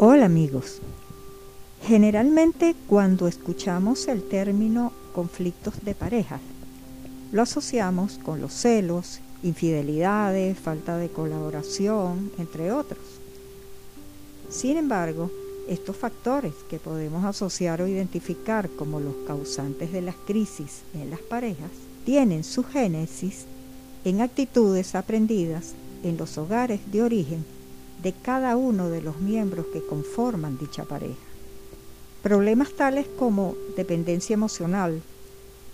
Hola amigos. Generalmente cuando escuchamos el término conflictos de pareja, lo asociamos con los celos, infidelidades, falta de colaboración, entre otros. Sin embargo, estos factores que podemos asociar o identificar como los causantes de las crisis en las parejas tienen su génesis en actitudes aprendidas en los hogares de origen de cada uno de los miembros que conforman dicha pareja. Problemas tales como dependencia emocional,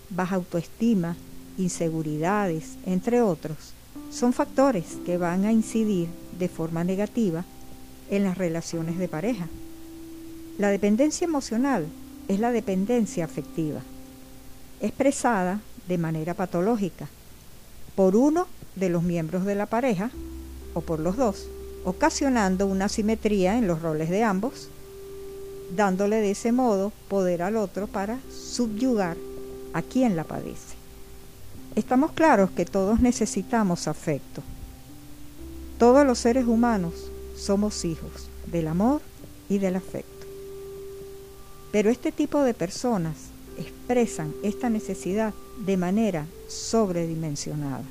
baja autoestima, inseguridades, entre otros, son factores que van a incidir de forma negativa en las relaciones de pareja. La dependencia emocional es la dependencia afectiva, expresada de manera patológica por uno de los miembros de la pareja o por los dos ocasionando una simetría en los roles de ambos, dándole de ese modo poder al otro para subyugar a quien la padece. Estamos claros que todos necesitamos afecto. Todos los seres humanos somos hijos del amor y del afecto. Pero este tipo de personas expresan esta necesidad de manera sobredimensionada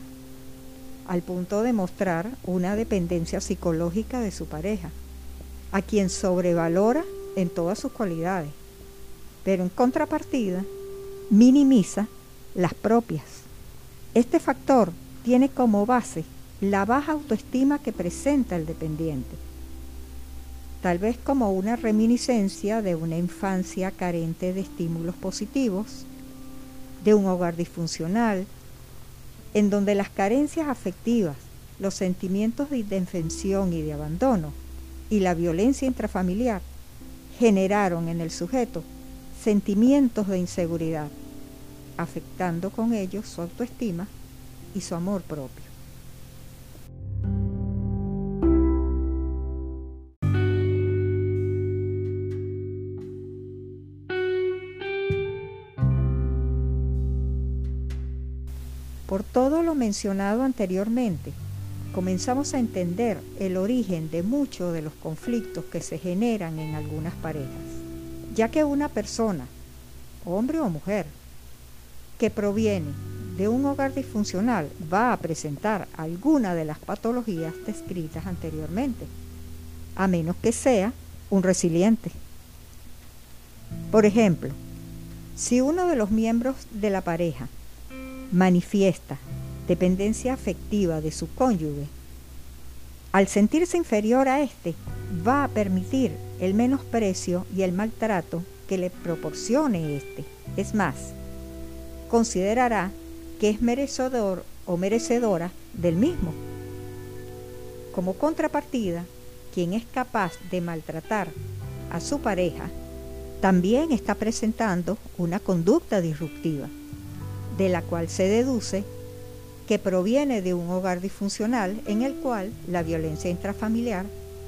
al punto de mostrar una dependencia psicológica de su pareja, a quien sobrevalora en todas sus cualidades, pero en contrapartida minimiza las propias. Este factor tiene como base la baja autoestima que presenta el dependiente, tal vez como una reminiscencia de una infancia carente de estímulos positivos, de un hogar disfuncional, en donde las carencias afectivas, los sentimientos de indefensión y de abandono y la violencia intrafamiliar generaron en el sujeto sentimientos de inseguridad, afectando con ellos su autoestima y su amor propio. Por todo lo mencionado anteriormente, comenzamos a entender el origen de muchos de los conflictos que se generan en algunas parejas, ya que una persona, hombre o mujer, que proviene de un hogar disfuncional va a presentar alguna de las patologías descritas anteriormente, a menos que sea un resiliente. Por ejemplo, si uno de los miembros de la pareja manifiesta dependencia afectiva de su cónyuge, al sentirse inferior a éste, va a permitir el menosprecio y el maltrato que le proporcione éste. Es más, considerará que es merecedor o merecedora del mismo. Como contrapartida, quien es capaz de maltratar a su pareja también está presentando una conducta disruptiva de la cual se deduce que proviene de un hogar disfuncional en el cual la violencia intrafamiliar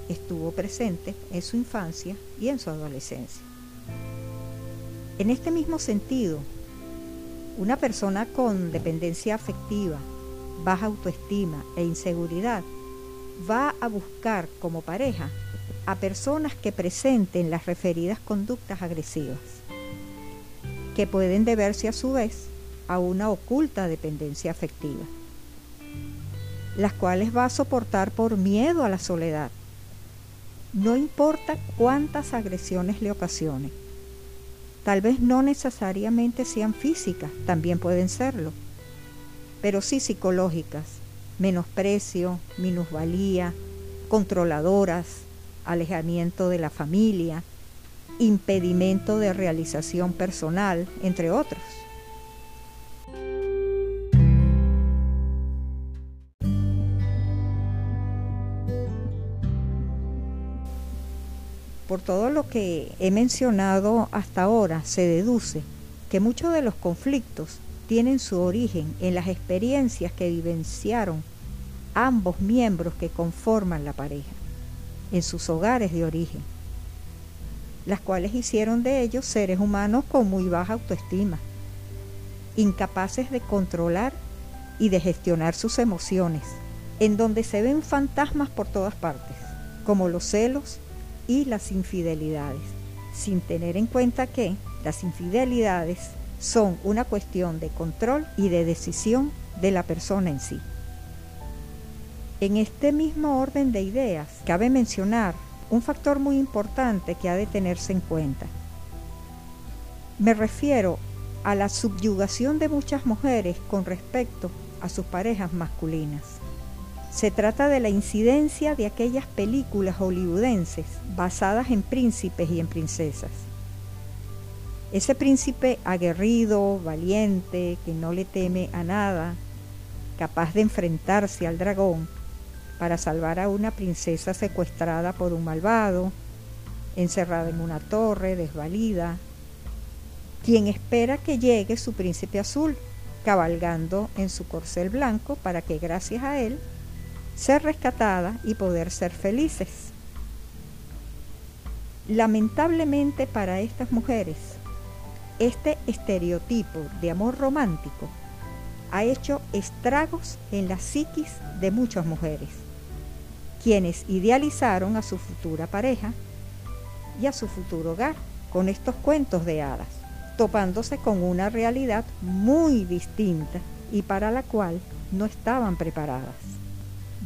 estuvo presente en su infancia y en su adolescencia. En este mismo sentido, una persona con dependencia afectiva, baja autoestima e inseguridad va a buscar como pareja a personas que presenten las referidas conductas agresivas, que pueden deberse a su vez a una oculta dependencia afectiva, las cuales va a soportar por miedo a la soledad. No importa cuántas agresiones le ocasione. Tal vez no necesariamente sean físicas, también pueden serlo, pero sí psicológicas, menosprecio, minusvalía, controladoras, alejamiento de la familia, impedimento de realización personal, entre otros. Por todo lo que he mencionado hasta ahora, se deduce que muchos de los conflictos tienen su origen en las experiencias que vivenciaron ambos miembros que conforman la pareja, en sus hogares de origen, las cuales hicieron de ellos seres humanos con muy baja autoestima, incapaces de controlar y de gestionar sus emociones, en donde se ven fantasmas por todas partes, como los celos, y las infidelidades, sin tener en cuenta que las infidelidades son una cuestión de control y de decisión de la persona en sí. En este mismo orden de ideas, cabe mencionar un factor muy importante que ha de tenerse en cuenta. Me refiero a la subyugación de muchas mujeres con respecto a sus parejas masculinas. Se trata de la incidencia de aquellas películas hollywoodenses basadas en príncipes y en princesas. Ese príncipe aguerrido, valiente, que no le teme a nada, capaz de enfrentarse al dragón para salvar a una princesa secuestrada por un malvado, encerrada en una torre, desvalida, quien espera que llegue su príncipe azul, cabalgando en su corcel blanco para que gracias a él ser rescatada y poder ser felices. Lamentablemente para estas mujeres, este estereotipo de amor romántico ha hecho estragos en la psiquis de muchas mujeres, quienes idealizaron a su futura pareja y a su futuro hogar con estos cuentos de hadas topándose con una realidad muy distinta y para la cual no estaban preparadas.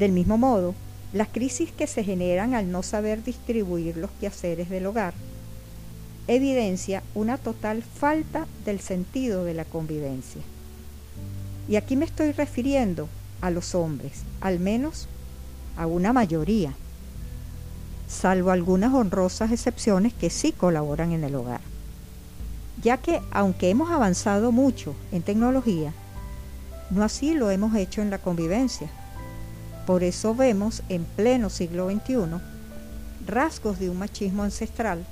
Del mismo modo, las crisis que se generan al no saber distribuir los quehaceres del hogar evidencia una total falta del sentido de la convivencia. Y aquí me estoy refiriendo a los hombres, al menos a una mayoría, salvo algunas honrosas excepciones que sí colaboran en el hogar ya que aunque hemos avanzado mucho en tecnología, no así lo hemos hecho en la convivencia. Por eso vemos en pleno siglo XXI rasgos de un machismo ancestral,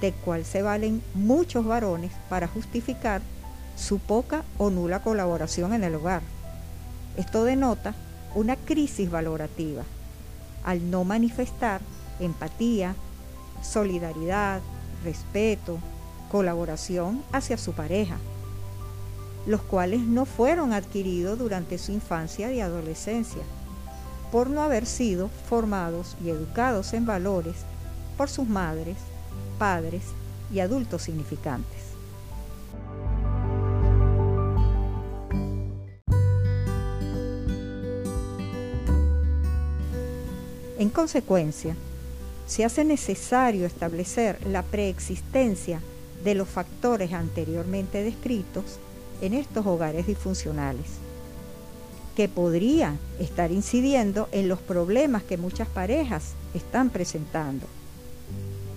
del cual se valen muchos varones para justificar su poca o nula colaboración en el hogar. Esto denota una crisis valorativa, al no manifestar empatía, solidaridad, respeto, colaboración hacia su pareja, los cuales no fueron adquiridos durante su infancia y adolescencia, por no haber sido formados y educados en valores por sus madres, padres y adultos significantes. En consecuencia, se hace necesario establecer la preexistencia de los factores anteriormente descritos en estos hogares disfuncionales, que podrían estar incidiendo en los problemas que muchas parejas están presentando,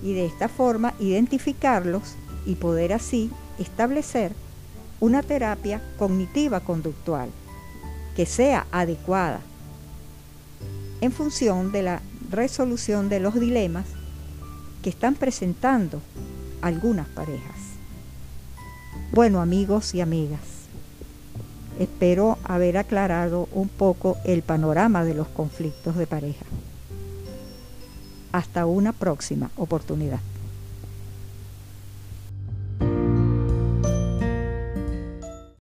y de esta forma identificarlos y poder así establecer una terapia cognitiva conductual que sea adecuada en función de la resolución de los dilemas que están presentando algunas parejas. Bueno amigos y amigas, espero haber aclarado un poco el panorama de los conflictos de pareja. Hasta una próxima oportunidad.